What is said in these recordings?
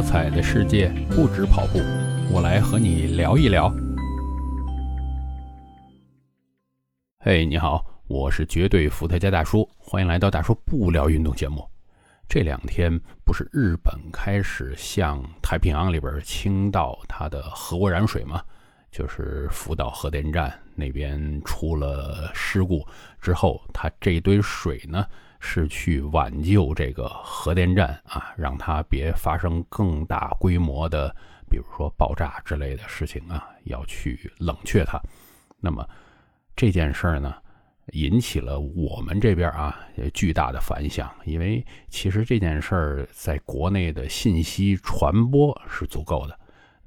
多彩的世界不止跑步，我来和你聊一聊。嘿，你好，我是绝对伏特加大叔，欢迎来到大叔不聊运动节目。这两天不是日本开始向太平洋里边倾倒它的核污染水吗？就是福岛核电站那边出了事故之后，它这堆水呢是去挽救这个核电站啊，让它别发生更大规模的，比如说爆炸之类的事情啊，要去冷却它。那么这件事儿呢？引起了我们这边啊巨大的反响，因为其实这件事儿在国内的信息传播是足够的。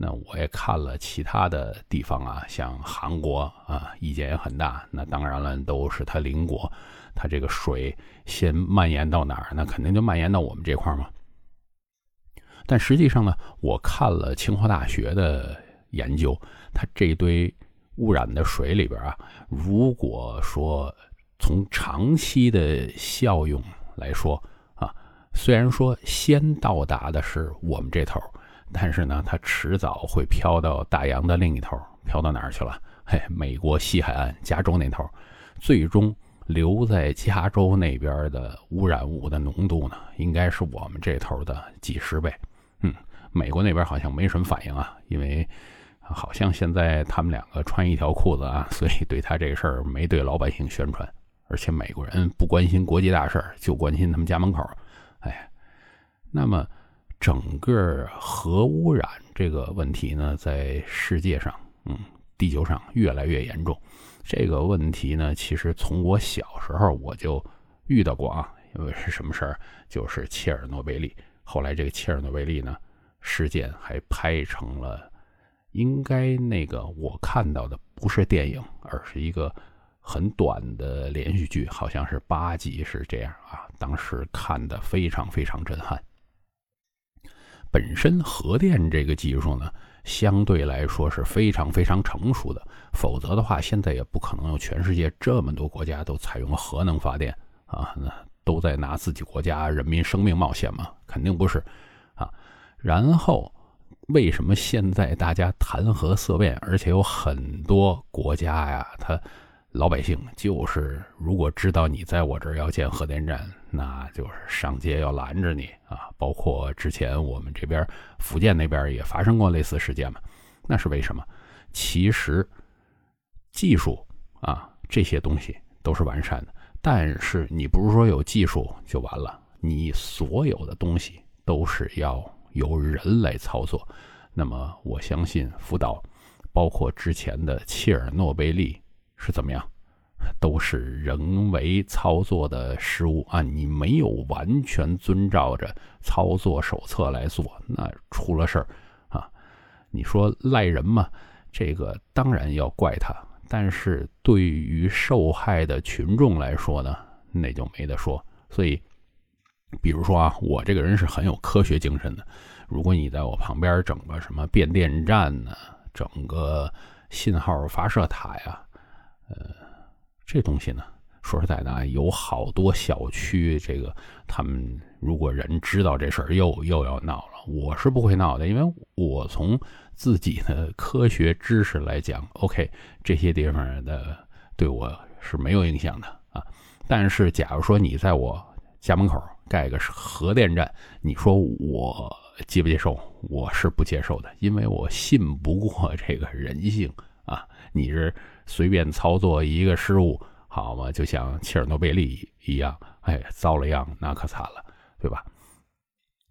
那我也看了其他的地方啊，像韩国啊，意见也很大。那当然了，都是它邻国，它这个水先蔓延到哪儿，那肯定就蔓延到我们这块嘛。但实际上呢，我看了清华大学的研究，它这堆。污染的水里边啊，如果说从长期的效用来说啊，虽然说先到达的是我们这头，但是呢，它迟早会飘到大洋的另一头，飘到哪儿去了？嘿，美国西海岸加州那头，最终留在加州那边的污染物的浓度呢，应该是我们这头的几十倍。嗯，美国那边好像没什么反应啊，因为。好像现在他们两个穿一条裤子啊，所以对他这事儿没对老百姓宣传，而且美国人不关心国际大事儿，就关心他们家门口。哎，那么整个核污染这个问题呢，在世界上，嗯，地球上越来越严重。这个问题呢，其实从我小时候我就遇到过啊，因为是什么事儿？就是切尔诺贝利。后来这个切尔诺贝利呢事件还拍成了。应该那个我看到的不是电影，而是一个很短的连续剧，好像是八集，是这样啊。当时看的非常非常震撼。本身核电这个技术呢，相对来说是非常非常成熟的，否则的话，现在也不可能有全世界这么多国家都采用核能发电啊，那都在拿自己国家人民生命冒险嘛，肯定不是啊。然后。为什么现在大家谈核色变，而且有很多国家呀，他老百姓就是如果知道你在我这儿要建核电站，那就是上街要拦着你啊！包括之前我们这边福建那边也发生过类似事件嘛，那是为什么？其实技术啊这些东西都是完善的，但是你不是说有技术就完了，你所有的东西都是要。由人来操作，那么我相信福岛，包括之前的切尔诺贝利是怎么样，都是人为操作的失误啊！你没有完全遵照着操作手册来做，那出了事儿啊！你说赖人吗？这个当然要怪他，但是对于受害的群众来说呢，那就没得说。所以。比如说啊，我这个人是很有科学精神的。如果你在我旁边整个什么变电站呢，整个信号发射塔呀，呃，这东西呢，说实在的啊，有好多小区，这个他们如果人知道这事儿，又又要闹了。我是不会闹的，因为我从自己的科学知识来讲，OK，这些地方的对我是没有影响的啊。但是假如说你在我家门口，盖个核电站，你说我接不接受？我是不接受的，因为我信不过这个人性啊！你是随便操作一个失误，好吗？就像切尔诺贝利一样，哎，遭了殃，那可惨了，对吧？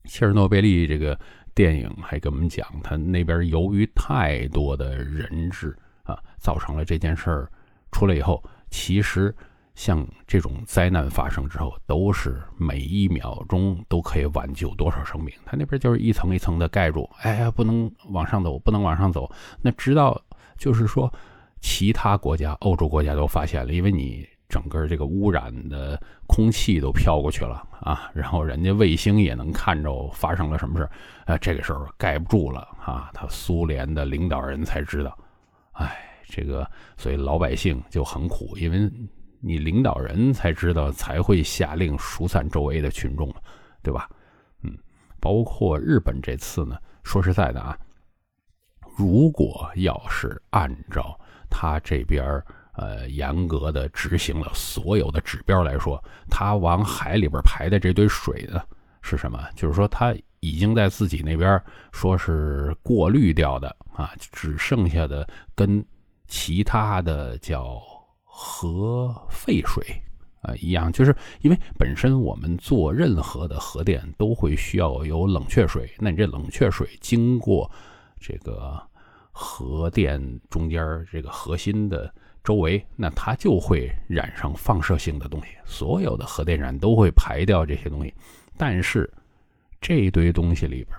切尔诺贝利这个电影还跟我们讲，他那边由于太多的人质啊，造成了这件事儿出来以后，其实。像这种灾难发生之后，都是每一秒钟都可以挽救多少生命？他那边就是一层一层的盖住，哎呀，不能往上走，不能往上走。那直到就是说，其他国家、欧洲国家都发现了，因为你整个这个污染的空气都飘过去了啊，然后人家卫星也能看着发生了什么事啊，这个时候盖不住了啊，他苏联的领导人才知道，哎，这个所以老百姓就很苦，因为。你领导人才知道，才会下令疏散周围的群众，对吧？嗯，包括日本这次呢，说实在的啊，如果要是按照他这边呃严格的执行了所有的指标来说，他往海里边排的这堆水呢是什么？就是说他已经在自己那边说是过滤掉的啊，只剩下的跟其他的叫核废水。啊，一样，就是因为本身我们做任何的核电都会需要有冷却水，那你这冷却水经过这个核电中间这个核心的周围，那它就会染上放射性的东西。所有的核电站都会排掉这些东西，但是这一堆东西里边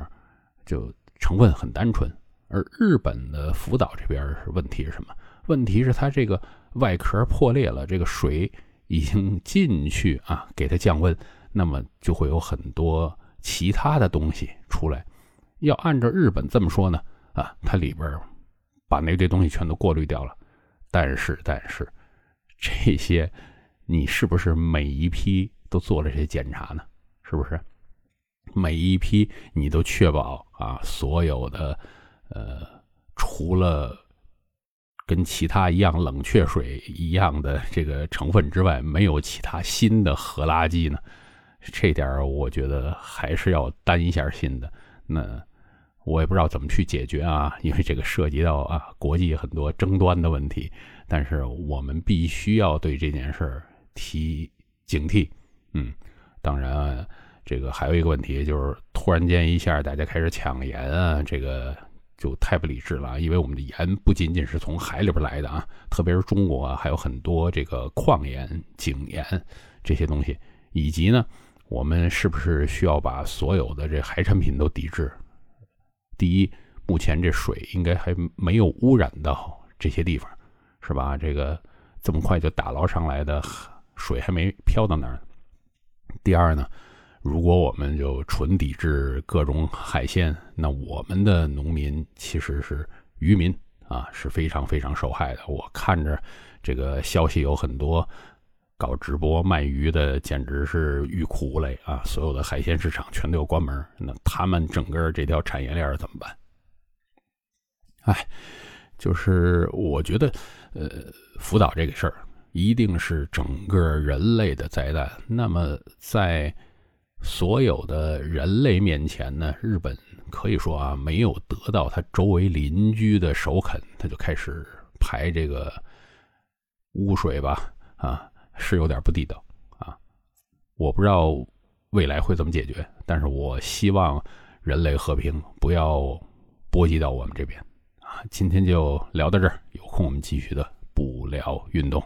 就成分很单纯。而日本的福岛这边是问题是什么？问题是它这个外壳破裂了，这个水。已经进去啊，给它降温，那么就会有很多其他的东西出来。要按照日本这么说呢，啊，它里边把那堆东西全都过滤掉了。但是，但是这些你是不是每一批都做了这些检查呢？是不是每一批你都确保啊，所有的呃，除了。跟其他一样冷却水一样的这个成分之外，没有其他新的核垃圾呢？这点我觉得还是要担一下心的。那我也不知道怎么去解决啊，因为这个涉及到啊国际很多争端的问题。但是我们必须要对这件事提警惕。嗯，当然，这个还有一个问题就是，突然间一下大家开始抢盐啊，这个。就太不理智了，因为我们的盐不仅仅是从海里边来的啊，特别是中国啊，还有很多这个矿盐、井盐这些东西，以及呢，我们是不是需要把所有的这海产品都抵制？第一，目前这水应该还没有污染到这些地方，是吧？这个这么快就打捞上来的水还没飘到那儿。第二呢？如果我们就纯抵制各种海鲜，那我们的农民其实是渔民啊，是非常非常受害的。我看着这个消息有很多搞直播卖鱼的，简直是欲哭无泪啊！所有的海鲜市场全都要关门，那他们整个这条产业链怎么办？哎，就是我觉得，呃，福岛这个事儿一定是整个人类的灾难。那么在所有的人类面前呢，日本可以说啊，没有得到他周围邻居的首肯，他就开始排这个污水吧，啊，是有点不地道啊。我不知道未来会怎么解决，但是我希望人类和平不要波及到我们这边啊。今天就聊到这儿，有空我们继续的不聊运动。